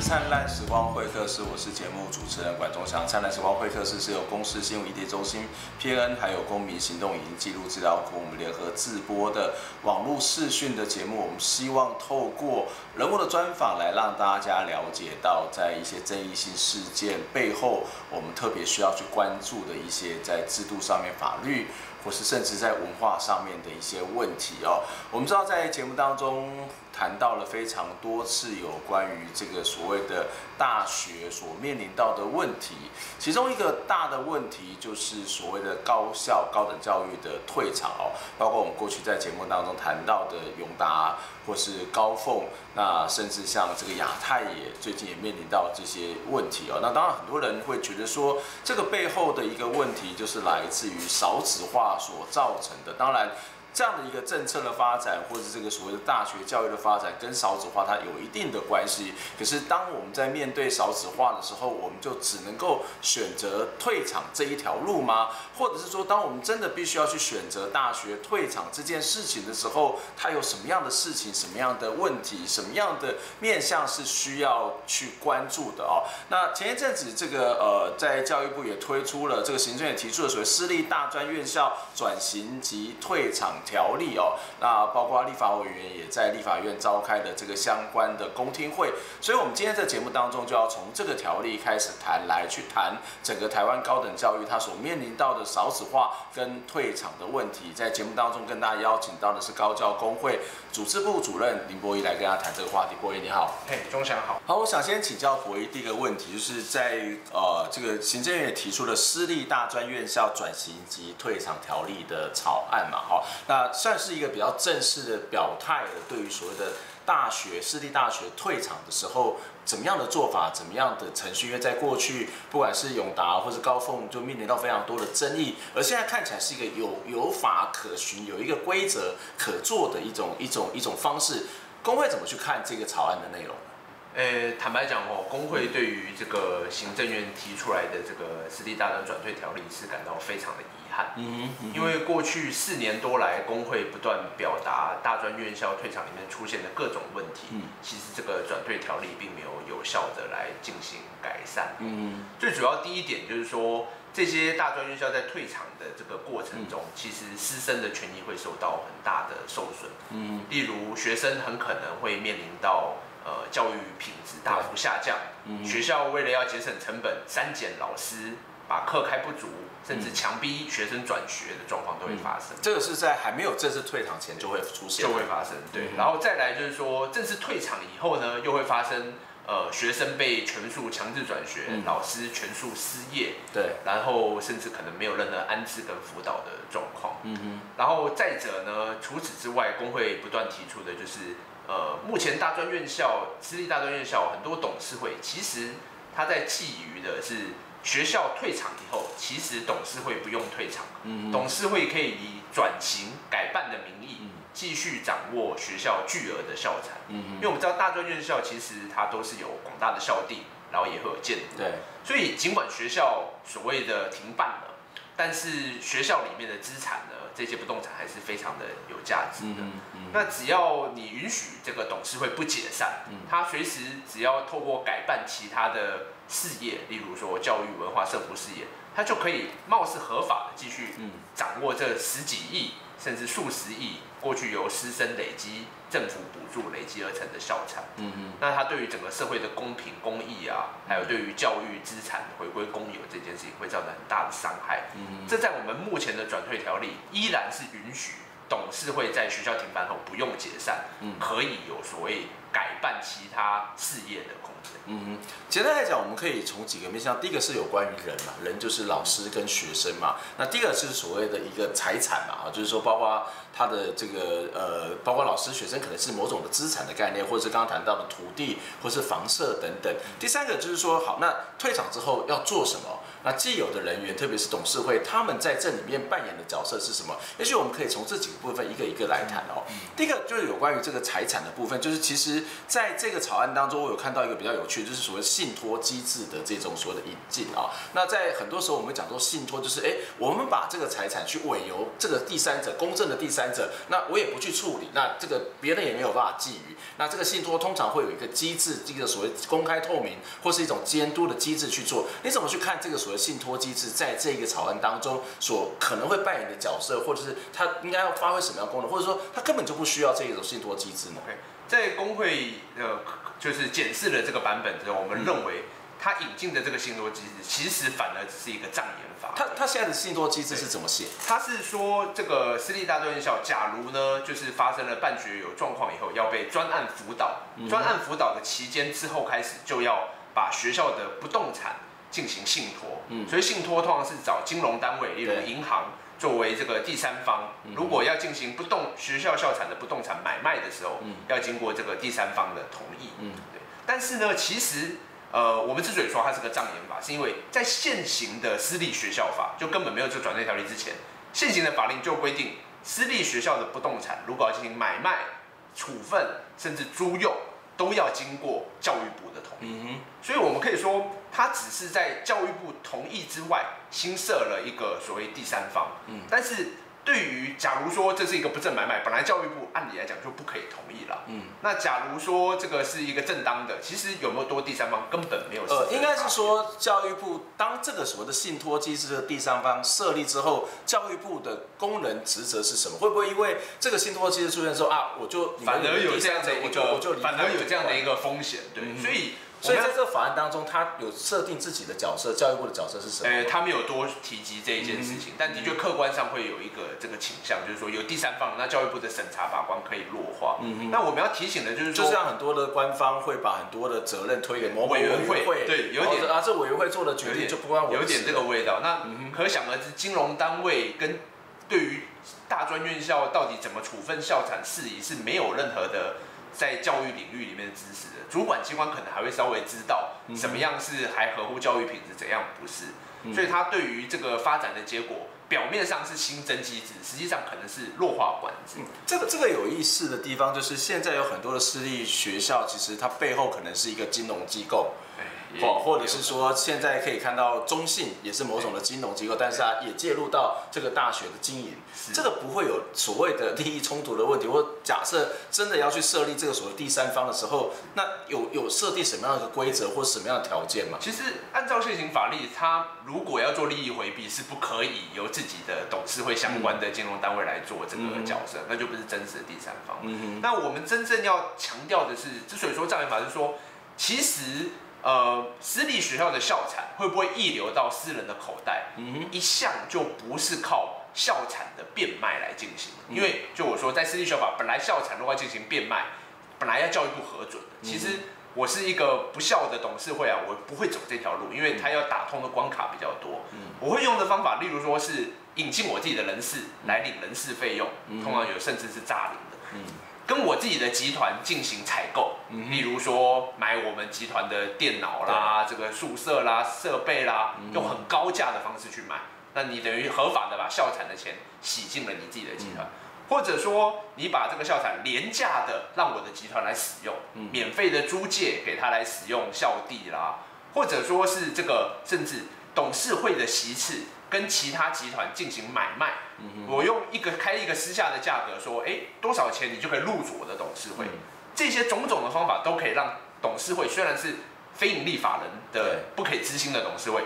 灿烂时光会客室，我是节目主持人管中祥。灿烂时光会客室是由公司新闻议题中心、PN 还有公民行动影音记录资料库我们联合制播的网络视讯的节目。我们希望透过人物的专访来让大家了解到，在一些争议性事件背后，我们特别需要去关注的一些在制度上面、法律。或是甚至在文化上面的一些问题哦，我们知道在节目当中谈到了非常多次有关于这个所谓的大学所面临到的问题，其中一个大的问题就是所谓的高校高等教育的退场哦，包括我们过去在节目当中谈到的永达或是高凤，那甚至像这个亚太也最近也面临到这些问题哦，那当然很多人会觉得说这个背后的一个问题就是来自于少子化。所造成的，当然。这样的一个政策的发展，或者这个所谓的大学教育的发展，跟少子化它有一定的关系。可是当我们在面对少子化的时候，我们就只能够选择退场这一条路吗？或者是说，当我们真的必须要去选择大学退场这件事情的时候，它有什么样的事情、什么样的问题、什么样的面向是需要去关注的哦？那前一阵子，这个呃，在教育部也推出了这个行政院提出了所谓私立大专院校转型及退场。条例哦，那包括立法委员也在立法院召开的这个相关的公听会，所以我们今天在节目当中就要从这个条例开始谈，来去谈整个台湾高等教育它所面临到的少子化跟退场的问题。在节目当中跟大家邀请到的是高教工会组织部主任林博义来跟大家谈这个话题。博义你好，嘿，钟祥好。好，我想先请教博义第一个问题，就是在呃这个行政院也提出了私立大专院校转型及退场条例的草案嘛，哈，那。那算是一个比较正式的表态了。对于所谓的大学私立大学退场的时候，怎么样的做法，怎么样的程序？因为在过去，不管是永达或是高凤，就面临到非常多的争议。而现在看起来是一个有有法可循，有一个规则可做的一种一种一种方式。工会怎么去看这个草案的内容？诶，坦白讲哦，工会对于这个行政院提出来的这个私立大专转退条例是感到非常的遗憾。嗯嗯。因为过去四年多来，工会不断表达大专院校退场里面出现的各种问题。嗯。其实这个转退条例并没有有效的来进行改善。嗯。最主要第一点就是说，这些大专院校在退场的这个过程中，其实师生的权益会受到很大的受损。嗯。例如，学生很可能会面临到。呃，教育品质大幅下降，嗯、学校为了要节省成本，删减老师，把课开不足，甚至强逼学生转学的状况都会发生。嗯、这个是在还没有正式退场前就会出现，就会发生。对，嗯、然后再来就是说，正式退场以后呢，又会发生呃，学生被全数强制转学，嗯、老师全数失业，对，然后甚至可能没有任何安置跟辅导的状况。嗯哼，然后再者呢，除此之外，工会不断提出的就是。呃，目前大专院校、私立大专院校很多董事会，其实他在觊觎的是学校退场以后，其实董事会不用退场，嗯，董事会可以以转型改办的名义，继续掌握学校巨额的校产，嗯，因为我们知道大专院校其实它都是有广大的校地，然后也会有建筑，对，所以尽管学校所谓的停办了。但是学校里面的资产呢，这些不动产还是非常的有价值的。嗯嗯、那只要你允许这个董事会不解散，嗯、他随时只要透过改办其他的事业，例如说教育、文化、社福事业，他就可以貌似合法的继续掌握这十几亿。甚至数十亿过去由师生累积、政府补助累积而成的校产，嗯嗯，那它对于整个社会的公平公益啊，还有对于教育资产回归公有这件事情，会造成很大的伤害。这在我们目前的转退条例依然是允许董事会在学校停办后不用解散，嗯，可以有所谓改办其他事业的空间。嗯哼，简单来讲，我们可以从几个面向，第一个是有关于人嘛，人就是老师跟学生嘛。那第二个是所谓的一个财产嘛，啊，就是说包括他的这个呃，包括老师、学生可能是某种的资产的概念，或者是刚刚谈到的土地，或是房舍等等。第三个就是说，好，那退场之后要做什么？那既有的人员，特别是董事会，他们在这里面扮演的角色是什么？也许我们可以从这几个部分一个一个来谈哦。第一个就是有关于这个财产的部分，就是其实在这个草案当中，我有看到一个比较有趣，就是所谓信托机制的这种所谓的引进啊。那在很多时候我们讲说信托，就是哎，我们把这个财产去委由这个第三者，公正的第三者，那我也不去处理，那这个别人也没有办法觊觎。那这个信托通常会有一个机制，这个所谓公开透明或是一种监督的机制去做。你怎么去看这个所谓信托机制在这个草案当中所可能会扮演的角色，或者是它应该要发挥什么样的功能，或者说它根本就不需要这一种信托机制呢？Okay. 在工会呃，就是检视了这个版本之后，我们认为它引进的这个信托机制，其实反而只是一个障眼法。它它现在的信托机制是怎么写？它是说这个私立大专院校，假如呢，就是发生了办学有状况以后，要被专案辅导，专案辅导的期间之后开始，就要把学校的不动产进行信托。嗯，所以信托通常是找金融单位，例如银行。作为这个第三方，如果要进行不动学校校产的不动产买卖的时候，要经过这个第三方的同意。嗯，对。但是呢，其实呃，我们之所以说它是个障眼法，是因为在现行的私立学校法就根本没有这个转税条例之前，现行的法令就规定，私立学校的不动产如果要进行买卖、处分甚至租用，都要经过教育部的同意。嗯，所以我们可以说。他只是在教育部同意之外，新设了一个所谓第三方。嗯，但是对于假如说这是一个不正买卖，本来教育部按理来讲就不可以同意了。嗯，那假如说这个是一个正当的，其实有没有多第三方根本没有。呃，应该是说教育部当这个所谓的信托机制的第三方设立之后，教育部的功能职责是什么？会不会因为这个信托机制出现之后啊，我就反而有这样的一个，反而有这样的一个风险？对，嗯、所以。所以在这个法案当中，他有设定自己的角色，教育部的角色是什么？呃，他没有多提及这一件事情，嗯、但的确客观上会有一个这个倾向，就是说有第三方，那教育部的审查法官可以弱化。嗯嗯，那我们要提醒的就是说，就像很多的官方会把很多的责任推给某委员会，对，有点啊，这委员会做的决定就不关我有点这个味道。那可想而知，金融单位跟对于大专院校到底怎么处分校产事宜是没有任何的。在教育领域里面的知识的主管机关可能还会稍微知道什么样是还合乎教育品质，怎样不是，所以他对于这个发展的结果，表面上是新增机制，实际上可能是弱化管制。这个这个有意思的地方就是，现在有很多的私立学校，其实它背后可能是一个金融机构。或或者是说，现在可以看到中信也是某种的金融机构，但是它也介入到这个大学的经营，这个不会有所谓的利益冲突的问题。或假设真的要去设立这个所谓第三方的时候，那有有设定什么样的规则或什么样的条件吗？其实按照现行法律，它如果要做利益回避，是不可以由自己的董事会相关的金融单位来做这个角色，那就不是真实的第三方。嗯，那我们真正要强调的是，之所以说障眼法，是说其实。呃，私立学校的校产会不会溢流到私人的口袋？嗯，一向就不是靠校产的变卖来进行，因为就我说，在私立学校法本来校产如果要进行变卖，本来要教育部核准的。其实我是一个不孝的董事会啊，我不会走这条路，因为他要打通的关卡比较多。嗯，我会用的方法，例如说是引进我自己的人事来领人事费用，通常有甚至是诈领的。嗯。跟我自己的集团进行采购，例如说买我们集团的电脑啦、这个宿舍啦、设备啦，用很高价的方式去买，那你等于合法的把校产的钱洗进了你自己的集团，或者说你把这个校产廉价的让我的集团来使用，免费的租借给他来使用校地啦，或者说是这个甚至董事会的席次。跟其他集团进行买卖，我用一个开一个私下的价格说，哎，多少钱你就可以入主我的董事会。这些种种的方法都可以让董事会虽然是非营利法人的不可以执行的董事会，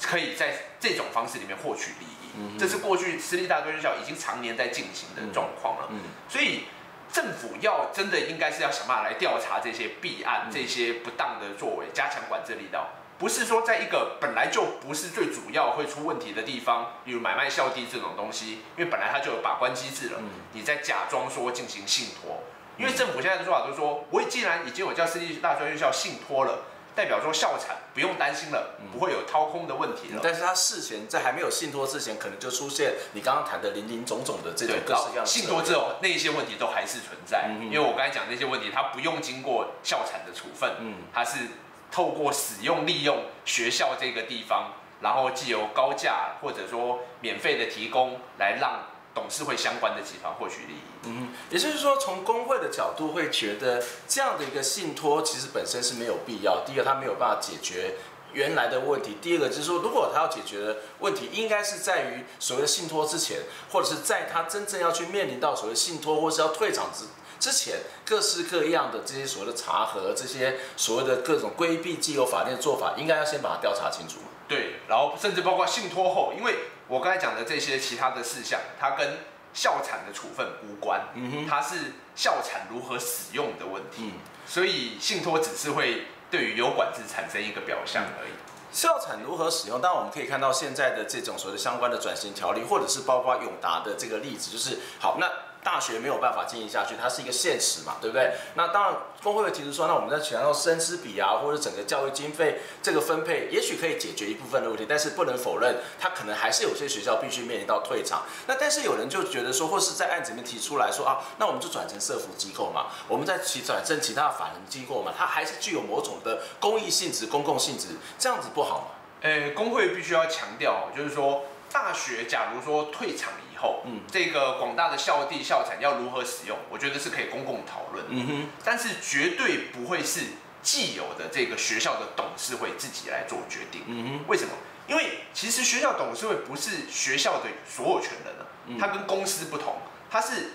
可以在这种方式里面获取利益。这是过去私立大专院校已经常年在进行的状况了。所以政府要真的应该是要想办法来调查这些弊案、这些不当的作为，加强管制力道。不是说在一个本来就不是最主要会出问题的地方，比如买卖校地这种东西，因为本来它就有把关机制了，你在假装说进行信托，因为政府现在的说法就是说，我既然已经有叫私立大专院校信托了，代表说校产不用担心了，不会有掏空的问题了。但是他事前在还没有信托之前，可能就出现你刚刚谈的林林总总的这种各式各样的信托之后，那些问题都还是存在，因为我刚才讲那些问题，它不用经过校产的处分，嗯它是。透过使用利用学校这个地方然后既由高价或者说免费的提供来让董事会相关的集团获取利益。嗯，也就是说，从工会的角度会觉得这样的一个信托其实本身是没有必要。第一个，它没有办法解决原来的问题；第二个，就是说，如果他要解决的问题，应该是在于所谓的信托之前，或者是在他真正要去面临到所谓信托或是要退场之之前，各式各样的这些所谓的查核，这些所谓的各种规避既有法律的做法，应该要先把它调查清楚嘛。对，然后甚至包括信托后，因为我刚才讲的这些其他的事项，它跟校产的处分无关，嗯哼，它是校产如何使用的问题，嗯，所以信托只是会对于有管制产生一个表象而已。校产如何使用？当然我们可以看到现在的这种所谓的相关的转型条例，或者是包括永达的这个例子，就是好那。大学没有办法经营下去，它是一个现实嘛，对不对？那当然，工会会提出说，那我们在强调师资比啊，或者整个教育经费这个分配，也许可以解决一部分的问题，但是不能否认，它可能还是有些学校必须面临到退场。那但是有人就觉得说，或是在案子里面提出来说啊，那我们就转成社福机构嘛，我们再去转成其他的法人机构嘛，它还是具有某种的公益性质、公共性质，这样子不好吗？诶，工会必须要强调，就是说。大学假如说退场后，嗯，这个广大的校地校产要如何使用，我觉得是可以公共讨论，嗯哼，但是绝对不会是既有的这个学校的董事会自己来做决定，嗯哼，为什么？因为其实学校董事会不是学校的所有权人了，它跟公司不同，它是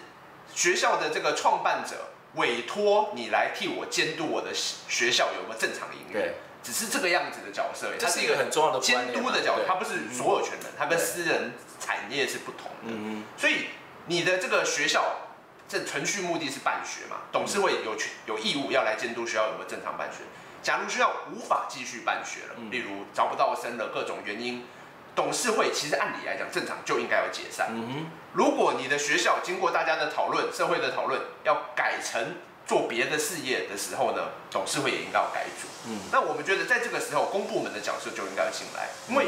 学校的这个创办者委托你来替我监督我的学校有没有正常营运。只是这个样子的角色，这是一个很重要的监督的角色，它不是所有权人，它跟私人产业是不同的。嗯，所以你的这个学校，这存续目的是办学嘛，董事会有权有义务要来监督学校有没有正常办学。假如学校无法继续办学了，例如招不到生了各种原因，董事会其实按理来讲正常就应该要解散。嗯，如果你的学校经过大家的讨论、社会的讨论，要改成。做别的事业的时候呢，董事会也应该要改组。嗯，那我们觉得在这个时候，公部门的角色就应该要进来，因为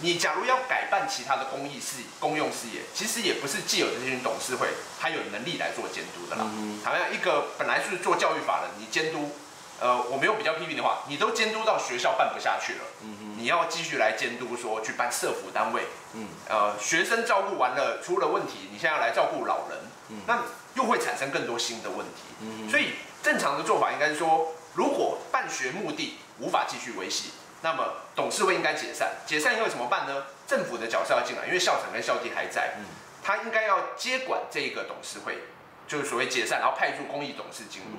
你假如要改办其他的公益事、公用事业，其实也不是既有这些董事会他有能力来做监督的啦。嗯，好像一个本来是做教育法的，你监督，呃，我没有比较批评的话，你都监督到学校办不下去了。嗯，你要继续来监督，说去办社服单位。嗯，呃，学生照顾完了出了问题，你现在要来照顾老人。嗯，那。又会产生更多新的问题，所以正常的做法应该是说，如果办学目的无法继续维系，那么董事会应该解散。解散以后怎么办呢？政府的角色要进来，因为校长跟校地还在，他应该要接管这个董事会，就是所谓解散，然后派驻公益董事进入，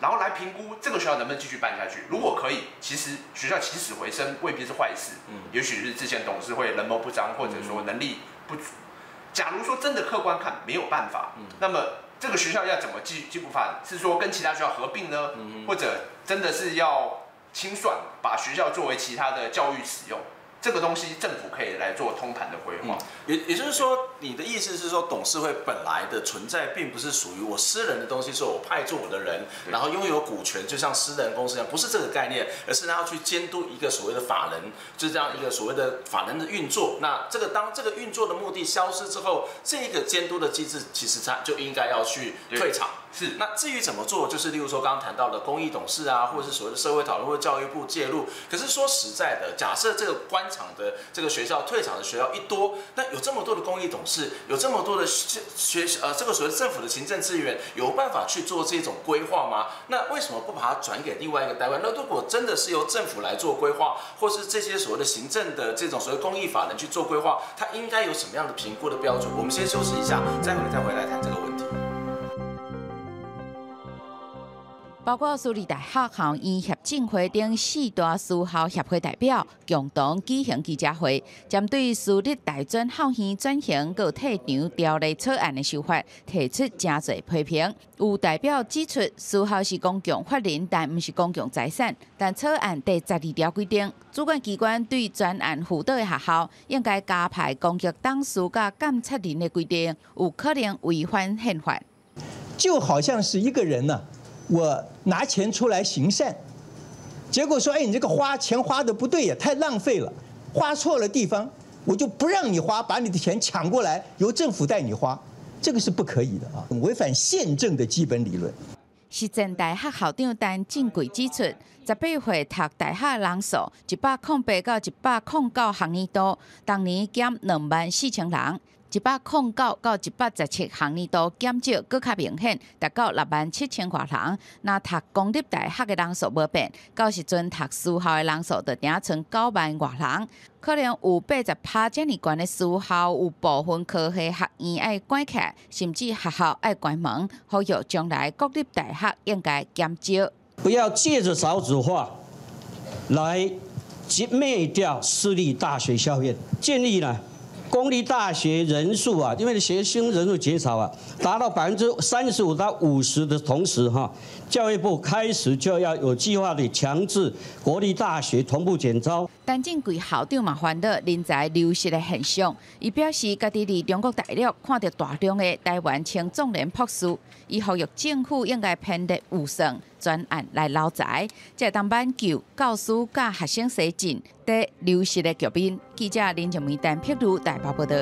然后来评估这个学校能不能继续办下去。如果可以，其实学校起死回生未必是坏事，也许是之前董事会人谋不张，或者说能力不足。假如说真的客观看没有办法，那么。这个学校要怎么继继续发展？是说跟其他学校合并呢，或者真的是要清算，把学校作为其他的教育使用？这个东西政府可以来做通盘的规划，也也就是说，你的意思是说，董事会本来的存在并不是属于我私人的东西，是我派驻我的人，然后拥有股权，就像私人公司一样，不是这个概念，而是他要去监督一个所谓的法人，就是这样一个所谓的法人的运作。那这个当这个运作的目的消失之后，这个监督的机制其实它就应该要去退场。是，那至于怎么做，就是例如说刚刚谈到的公益董事啊，或者是所谓的社会讨论，或者教育部介入。可是说实在的，假设这个官场的这个学校退场的学校一多，那有这么多的公益董事，有这么多的学学呃这个所谓政府的行政资源，有办法去做这种规划吗？那为什么不把它转给另外一个单位？那如果真的是由政府来做规划，或是这些所谓的行政的这种所谓公益法人去做规划，它应该有什么样的评估的标准？我们先休息一下，待会再回来谈这个问题。包括私立大学校院协进会等四大私校协会代表共同举行记者会，针对私立大专校园转型个退场条例草案的修法提出真侪批评。有代表指出，私校是公共法人，但毋是公共财产。但草案第十二条规定，主管机关对专案辅导的学校应该加派公局董事甲监察人的规定，有可能违反宪法。就好像是一个人呢、啊。我拿钱出来行善，结果说：“哎，你这个花钱花的不对呀，太浪费了，花错了地方，我就不让你花，把你的钱抢过来，由政府带你花，这个是不可以的啊，违反宪政的基本理论。”实践大学校长陈进贵指出，十八岁读大学人数一百零八到一百零九学年度，当年减两万四千人；一百零九到一百十七学年度减少更较明显，达到六万七千多人。那读公立大学的人数无变，到时阵读私校的人数就定成九万多人。可能有八十趴这么悬的私校，有部分科系学院爱关起，甚至学校爱关门。呼吁将来国立大学应该减少，不要借着少子化来灭灭掉私立大学校院，建立了。公立大学人数啊，因为学生人数减少啊，达到百分之三十五到五十的同时哈，教育部开始就要有计划的强制国立大学同步减招。陈进贵校长嘛，烦恼人才流失的现象，伊表示家己伫中国大陆看到大量的台湾青壮年博士，伊呼吁政府应该编列预算专案来捞才，才当挽救教师甲学生写进的流失的局面。记者林静梅、陈佩如台北报道。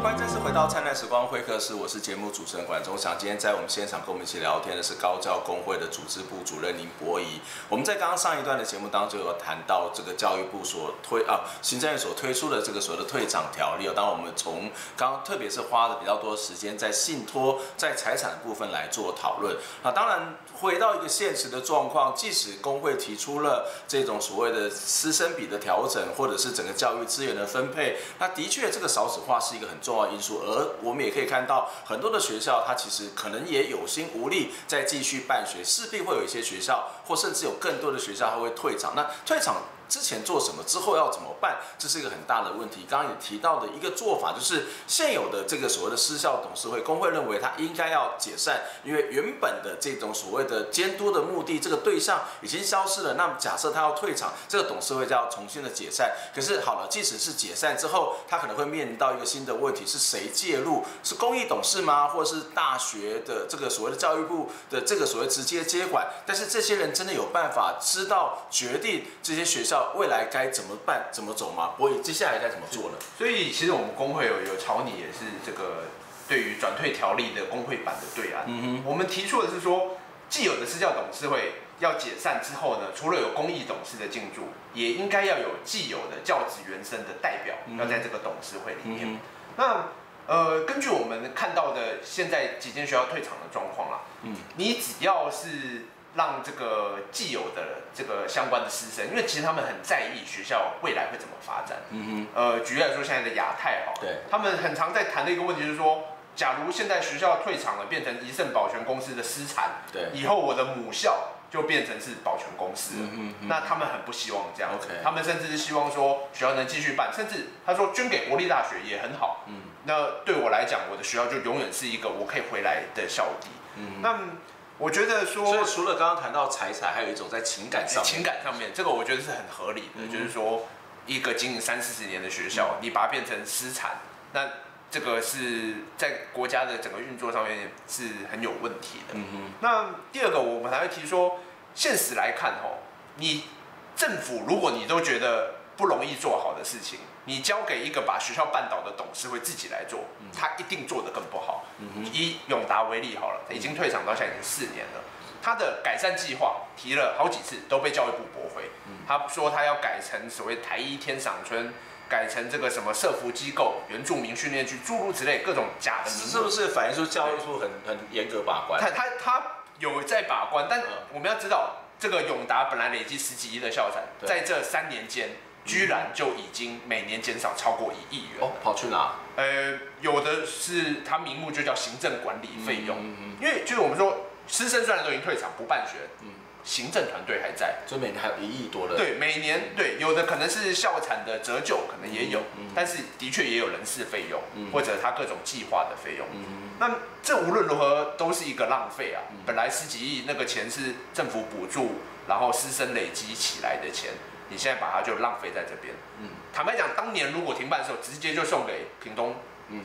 欢迎再次回到灿烂时光会客室，我是节目主持人管中祥。今天在我们现场跟我们一起聊天的是高教工会的组织部主任林博仪。我们在刚刚上一段的节目当中有谈到这个教育部所推啊，行政院所推出的这个所谓的退场条例。当我们从刚刚特别是花了比较多时间在信托在财产的部分来做讨论。那当然回到一个现实的状况，即使工会提出了这种所谓的师生比的调整，或者是整个教育资源的分配，那的确这个少子化是一个很重要因素，而我们也可以看到很多的学校，它其实可能也有心无力再继续办学，势必会有一些学校，或甚至有更多的学校它会退场。那退场。之前做什么，之后要怎么办？这是一个很大的问题。刚刚也提到的一个做法，就是现有的这个所谓的私校董事会，工会认为它应该要解散，因为原本的这种所谓的监督的目的，这个对象已经消失了。那么假设他要退场，这个董事会就要重新的解散。可是好了，即使是解散之后，他可能会面临到一个新的问题：是谁介入？是公益董事吗？或者是大学的这个所谓的教育部的这个所谓直接接管？但是这些人真的有办法知道决定这些学校？未来该怎么办、怎么走吗？博宜接下来该怎么做呢？所以其实我们工会有有朝你也是这个对于转退条例的工会版的对案。嗯哼，我们提出的是说，既有的私教董事会要解散之后呢，除了有公益董事的进驻，也应该要有既有的教职员生的代表要在这个董事会里面。嗯、那呃，根据我们看到的现在几间学校退场的状况啦，嗯，你只要是。让这个既有的这个相关的师生，因为其实他们很在意学校未来会怎么发展。嗯哼。呃，举例来说，现在的亚太哈，对，他们很常在谈的一个问题就是说，假如现在学校退场了，变成一盛保全公司的私产，对，以后我的母校就变成是保全公司了，嗯哼，那他们很不希望这样。OK。他们甚至是希望说学校能继续办，甚至他说捐给国立大学也很好。嗯。那对我来讲，我的学校就永远是一个我可以回来的校地。嗯。那。我觉得说，所以除了刚刚谈到财产，还有一种在情感上面，情感上面，这个我觉得是很合理的。嗯、就是说，一个经营三四十年的学校，嗯、你把它变成私产，那这个是在国家的整个运作上面是很有问题的。嗯哼。那第二个，我们还会提说，现实来看，吼，你政府如果你都觉得不容易做好的事情。你交给一个把学校办倒的董事会自己来做，他一定做得更不好。以永达为例好了，已经退场到现在已经四年了，他的改善计划提了好几次都被教育部驳回。他说他要改成所谓台一天赏村，改成这个什么社福机构、原住民训练区诸如此类各种假的名字，是不是反映出教育部很很严格把关？他他他有在把关，但我们要知道，这个永达本来累积十几亿的校产，在这三年间。居然就已经每年减少超过一亿元哦，跑去哪？呃，有的是他名目就叫行政管理费用，嗯嗯、因为就是我们说师生虽然都已经退场不办学，嗯，行政团队还在，所以每年还有一亿多的。对，每年对，有的可能是校产的折旧，可能也有，但是的确也有人事费用，嗯、或者他各种计划的费用。嗯、那这无论如何都是一个浪费啊！嗯、本来十几亿那个钱是政府补助，然后师生累积起来的钱。你现在把它就浪费在这边。嗯，坦白讲，当年如果停办的时候，直接就送给屏东，嗯，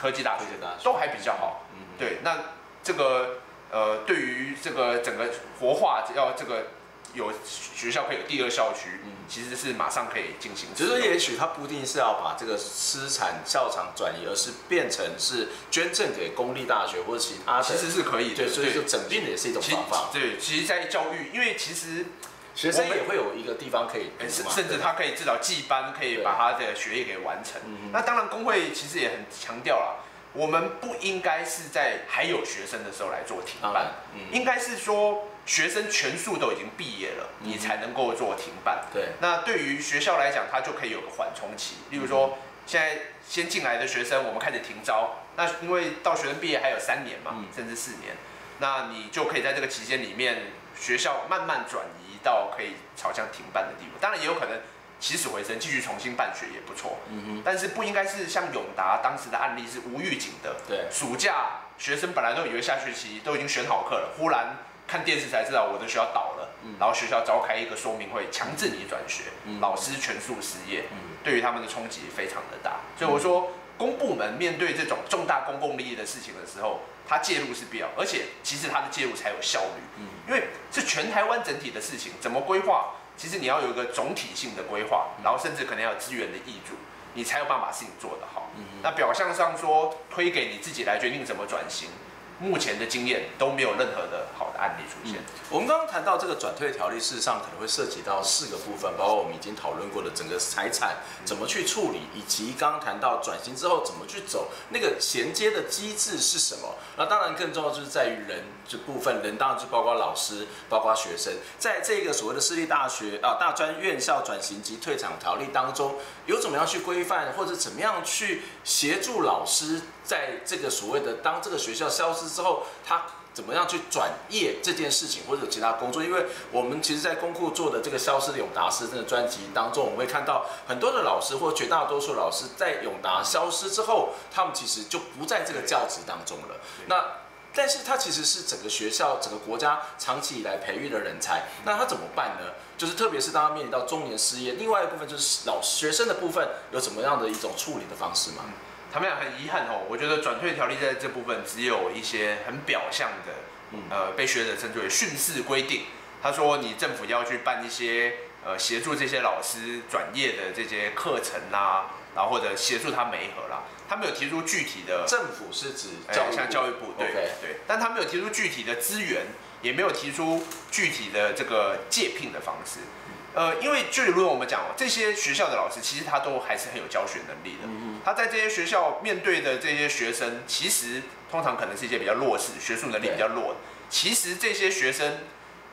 科技大学，都还比较好。嗯，对，那这个呃，对于这个整个活化要这个有学校可以有第二校区，嗯，其实是马上可以进行。只是也许他不一定是要把这个私产校场转移，而是变成是捐赠给公立大学或者其他的。其实是可以的，对，所以就整并的也是一种方法。对，其实，在教育，因为其实学生也会有一个地方可以，甚至他可以至少记班，可以把他的学业给完成。那当然，工会其实也很强调了。我们不应该是在还有学生的时候来做停办，嗯、应该是说学生全数都已经毕业了，嗯、你才能够做停办。对，那对于学校来讲，它就可以有个缓冲期。例如说，现在先进来的学生，我们开始停招，那因为到学生毕业还有三年嘛，嗯、甚至四年，那你就可以在这个期间里面，学校慢慢转移到可以朝向停办的地步。当然也有可能。起死回生，继续重新办学也不错。嗯哼，但是不应该是像永达当时的案例是无预警的。对，暑假学生本来都以为下学期都已经选好课了，忽然看电视才知道我的学校倒了。嗯，然后学校召开一个说明会，强制你转学，嗯、老师全数失业。嗯，对于他们的冲击非常的大。所以我说，公部门面对这种重大公共利益的事情的时候，他介入是必要，而且其实他的介入才有效率。嗯，因为是全台湾整体的事情，怎么规划？其实你要有一个总体性的规划，然后甚至可能要有资源的挹注，你才有办法把事情做得好。嗯、那表象上说推给你自己来决定怎么转型。目前的经验都没有任何的好的案例出现。嗯、我们刚刚谈到这个转退条例，事实上可能会涉及到四个部分，包括我们已经讨论过的整个财产怎么去处理，以及刚刚谈到转型之后怎么去走，那个衔接的机制是什么？那当然更重要就是在于人这部分，人当然就包括老师，包括学生，在这个所谓的私立大学啊大专院校转型及退场条例当中，有怎么样去规范，或者怎么样去协助老师？在这个所谓的当这个学校消失之后，他怎么样去转业这件事情，或者其他工作？因为我们其实，在公库做的这个消失的永达师这个专辑当中，我们会看到很多的老师或绝大多数老师在永达消失之后，他们其实就不在这个教职当中了。那但是他其实是整个学校、整个国家长期以来培育的人才，那他怎么办呢？就是特别是当他面临到中年失业，另外一部分就是老学生的部分，有什么样的一种处理的方式吗？他们俩很遗憾哦，我觉得转退条例在这部分只有一些很表象的，呃，被学者称之为训示规定。他说你政府要去办一些呃协助这些老师转业的这些课程啦，然后或者协助他媒合啦。他没有提出具体的。政府是指教像教育部对.对，但他没有提出具体的资源，也没有提出具体的这个借聘的方式。呃，因为就如果我们讲哦，这些学校的老师其实他都还是很有教学能力的。嗯、他在这些学校面对的这些学生，其实通常可能是一些比较弱势、学术能力比较弱的。其实这些学生，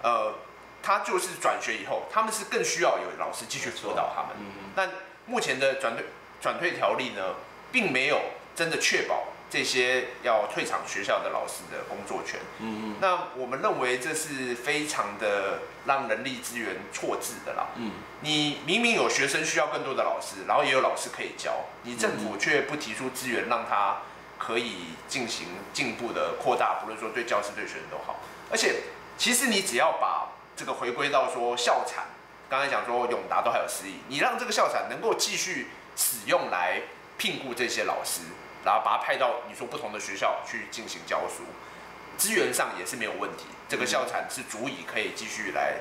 呃，他就是转学以后，他们是更需要有老师继续辅导他们。那、嗯、哼目前的转退转退条例呢，并没有真的确保。这些要退场学校的老师的工作权，嗯嗯，那我们认为这是非常的让人力资源错置的啦，嗯，你明明有学生需要更多的老师，然后也有老师可以教，你政府却不提出资源让他可以进行进一步的扩大，不论说对教师对学生都好，而且其实你只要把这个回归到说校产，刚才讲说永达都还有私立，你让这个校产能够继续使用来聘雇这些老师。然后把他派到你说不同的学校去进行教书，资源上也是没有问题，这个校产是足以可以继续来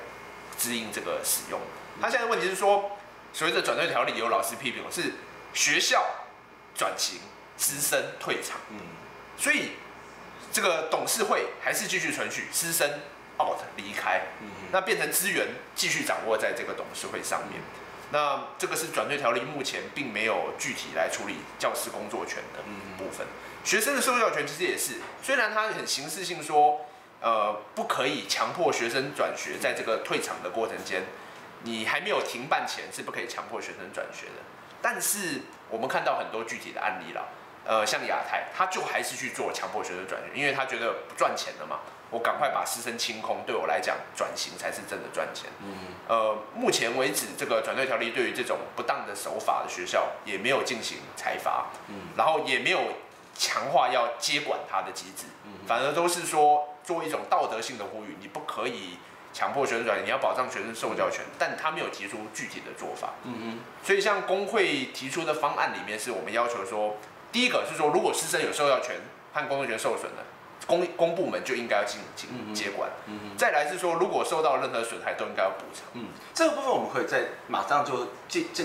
支应这个使用。他现在问题是说，所谓的转退条例有老师批评，是学校转型，师生退场，嗯，所以这个董事会还是继续存续，师生 out 离开，嗯，那变成资源继续掌握在这个董事会上面。那这个是转退条例目前并没有具体来处理教师工作权的部分，学生的受教权其实也是，虽然它很形式性说，呃，不可以强迫学生转学，在这个退场的过程间，你还没有停办前是不可以强迫学生转学的，但是我们看到很多具体的案例了，呃，像亚太，他就还是去做强迫学生转学，因为他觉得不赚钱了嘛。我赶快把师生清空，对我来讲，转型才是真的赚钱。嗯，呃，目前为止，这个转退条例对于这种不当的手法的学校也没有进行裁罚，嗯，然后也没有强化要接管它的机制，嗯，反而都是说做一种道德性的呼吁，你不可以强迫学生转，你要保障学生受教权，但他没有提出具体的做法，嗯嗯，所以像工会提出的方案里面，是我们要求说，第一个是说，如果师生有受教权和工作权受损的。公公部门就应该要进行接管。再来是说，如果受到任何损害，都应该要补偿。嗯，这个部分我们可以再马上就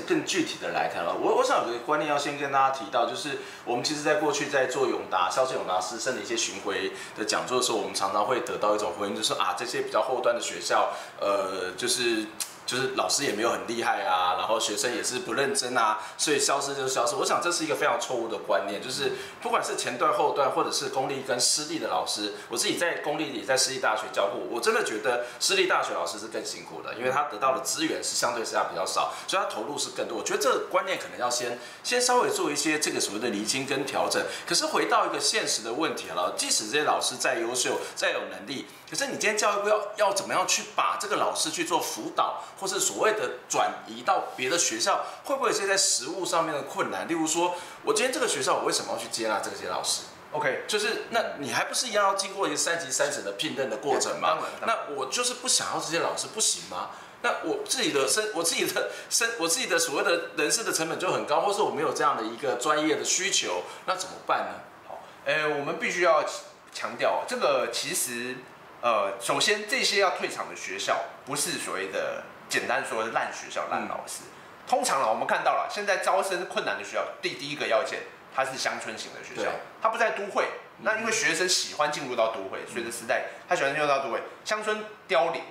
更具体的来谈了。我我想有个观念要先跟大家提到，就是我们其实在过去在做永达、校正永达师生的一些巡回的讲座的时候，我们常常会得到一种回应，就是啊，这些比较后端的学校，呃，就是。就是老师也没有很厉害啊，然后学生也是不认真啊，所以消失就消失。我想这是一个非常错误的观念，就是不管是前段后段，或者是公立跟私立的老师，我自己在公立里，在私立大学教过，我真的觉得私立大学老师是更辛苦的，因为他得到的资源是相对是要比较少，所以他投入是更多。我觉得这个观念可能要先先稍微做一些这个所谓的厘清跟调整。可是回到一个现实的问题了，即使这些老师再优秀、再有能力，可是你今天教育部要要怎么样去把这个老师去做辅导？或是所谓的转移到别的学校，会不会有些在实务上面的困难？例如说，我今天这个学校，我为什么要去接纳这些老师？OK，就是那你还不是一样要经过一个三级三审的聘任的过程吗？那我就是不想要这些老师，不行吗？那我自己的生，我自己的生，我自己的所谓的人事的成本就很高，或是我没有这样的一个专业的需求，那怎么办呢？好，呃，我们必须要强调，这个其实，呃，首先这些要退场的学校，不是所谓的。简单说，烂学校、烂老师。通常呢，我们看到了，现在招生困难的学校，第第一个要件，它是乡村型的学校，它不在都会。那因为学生喜欢进入到都会，随着时代，他喜欢进入到都会，乡村凋零。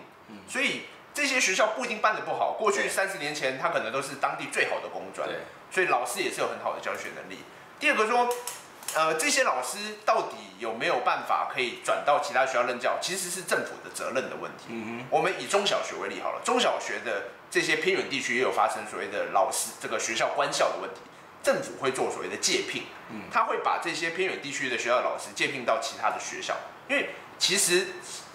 所以这些学校不一定办得不好。过去三十年前，他可能都是当地最好的工专，所以老师也是有很好的教学能力。第二个说。呃，这些老师到底有没有办法可以转到其他学校任教？其实是政府的责任的问题。嗯，我们以中小学为例好了，中小学的这些偏远地区也有发生所谓的老师这个学校官校的问题，政府会做所谓的借聘，嗯，他会把这些偏远地区的学校的老师借聘到其他的学校，因为其实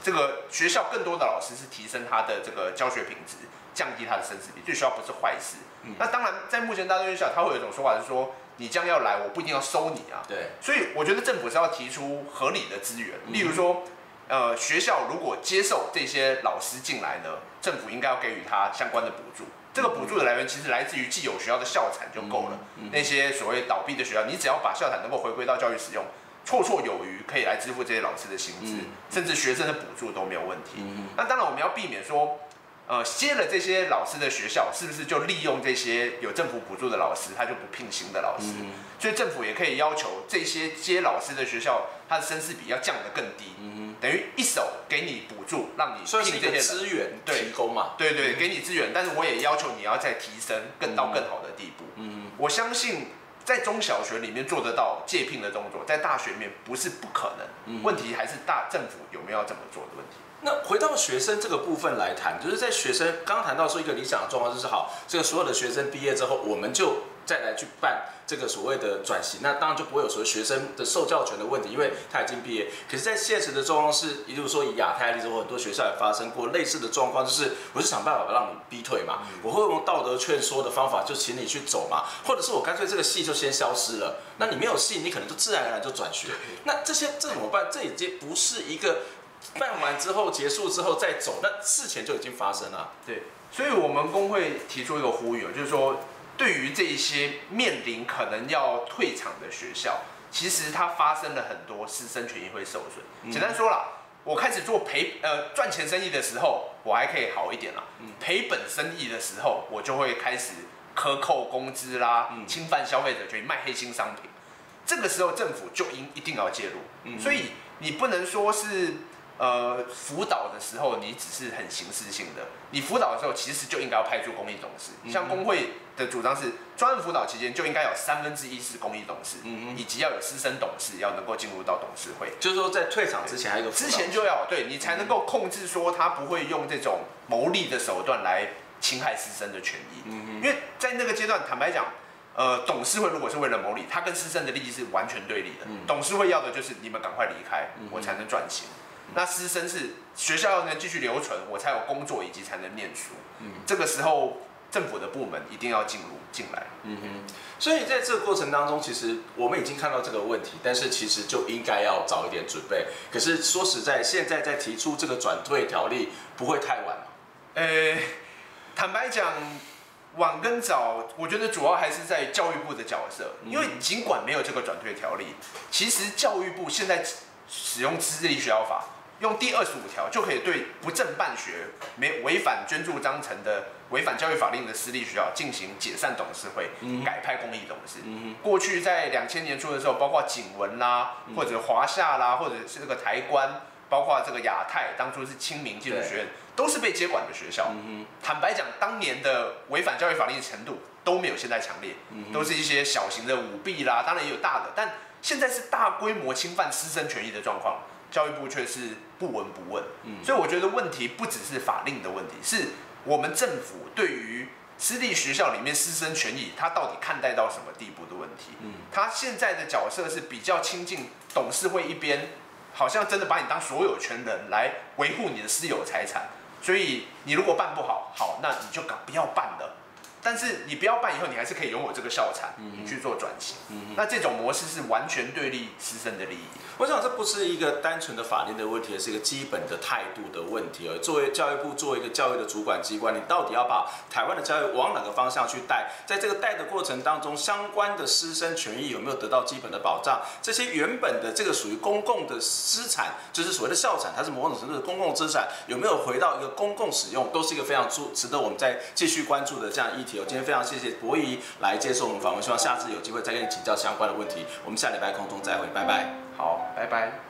这个学校更多的老师是提升他的这个教学品质，降低他的生死比，对学校不是坏事。嗯，那当然，在目前大专院校，他会有一种说法是说。你将要来，我不一定要收你啊。对，所以我觉得政府是要提出合理的资源，例如说，呃，学校如果接受这些老师进来呢，政府应该要给予他相关的补助。这个补助的来源其实来自于既有学校的校产就够了。那些所谓倒闭的学校，你只要把校产能够回归到教育使用，绰绰有余，可以来支付这些老师的薪资，甚至学生的补助都没有问题。那当然我们要避免说。呃，接了这些老师的学校，是不是就利用这些有政府补助的老师，他就不聘新的老师？嗯、所以政府也可以要求这些接老师的学校，他的生师比要降得更低。嗯、等于一手给你补助，让你聘这些资源提供嘛？对对，对，给你资源，但是我也要求你要再提升，更到更好的地步。嗯，我相信在中小学里面做得到借聘的动作，在大学里面不是不可能。嗯、问题还是大政府有没有要这么做的问题。那回到学生这个部分来谈，就是在学生刚刚谈到说一个理想的状况就是好，这个所有的学生毕业之后，我们就再来去办这个所谓的转型，那当然就不会有所谓学生的受教权的问题，因为他已经毕业。可是，在现实的状况是，也就是说以亚太例子，或很多学校也发生过类似的状况，就是我是想办法让你逼退嘛，我会用道德劝说的方法，就请你去走嘛，或者是我干脆这个系就先消失了，那你没有系，你可能就自然而然就转学。那这些这怎么办？这已经不是一个。办完之后结束之后再走，那事前就已经发生了。对，所以我们工会提出一个呼吁，就是说，对于这一些面临可能要退场的学校，其实它发生了很多师生权益会受损。嗯、简单说了，我开始做赔呃赚钱生意的时候，我还可以好一点了。赔本生意的时候，我就会开始克扣工资啦，嗯、侵犯消费者权益，卖黑心商品。这个时候政府就应一定要介入。嗯、所以你不能说是。呃，辅导的时候你只是很形式性的，你辅导的时候其实就应该要派出公益董事。嗯、像工会的主张是，专案辅导期间就应该有三分之一是公益董事，嗯、以及要有师生董事要能够进入到董事会。就是说，在退场之前还有个之前就要对你才能够控制说他不会用这种牟利的手段来侵害师生的权益。嗯、嗯因为在那个阶段，坦白讲，呃，董事会如果是为了牟利，他跟师生的利益是完全对立的。嗯、董事会要的就是你们赶快离开，嗯、我才能赚钱。那师生是学校要能继续留存，我才有工作以及才能念书。嗯，这个时候政府的部门一定要进入进来。嗯哼，所以在这个过程当中，其实我们已经看到这个问题，但是其实就应该要早一点准备。可是说实在，现在在提出这个转退条例，不会太晚吗？呃，坦白讲，晚跟早，我觉得主要还是在教育部的角色，因为尽管没有这个转退条例，其实教育部现在。使用私立学校法，用第二十五条就可以对不正办学、没违反捐助章程的、违反教育法令的私立学校进行解散董事会，嗯、改派公益董事。嗯、过去在两千年初的时候，包括景文啦，或者华夏啦，或者是这个台观，包括这个亚太，当初是清明技术学院，都是被接管的学校。嗯、坦白讲，当年的违反教育法令的程度都没有现在强烈，都是一些小型的舞弊啦，当然也有大的，但。现在是大规模侵犯师生权益的状况，教育部却是不闻不问。嗯，所以我觉得问题不只是法令的问题，是我们政府对于私立学校里面师生权益，他到底看待到什么地步的问题。嗯，他现在的角色是比较亲近董事会一边，好像真的把你当所有权人来维护你的私有财产。所以你如果办不好，好，那你就不要办了。但是你不要办以后，你还是可以拥有这个校产，你去做转型。那这种模式是完全对立师生的利益。我想这不是一个单纯的法令的问题，而是一个基本的态度的问题。而作为教育部，作为一个教育的主管机关，你到底要把台湾的教育往哪个方向去带？在这个带的过程当中，相关的师生权益有没有得到基本的保障？这些原本的这个属于公共的资产，就是所谓的校产，它是某种程度的公共资产，有没有回到一个公共使用，都是一个非常值得我们再继续关注的这样议题。今天非常谢谢博仪来接受我们访问，希望下次有机会再跟你请教相关的问题。我们下礼拜空中再会，拜拜。好，拜拜。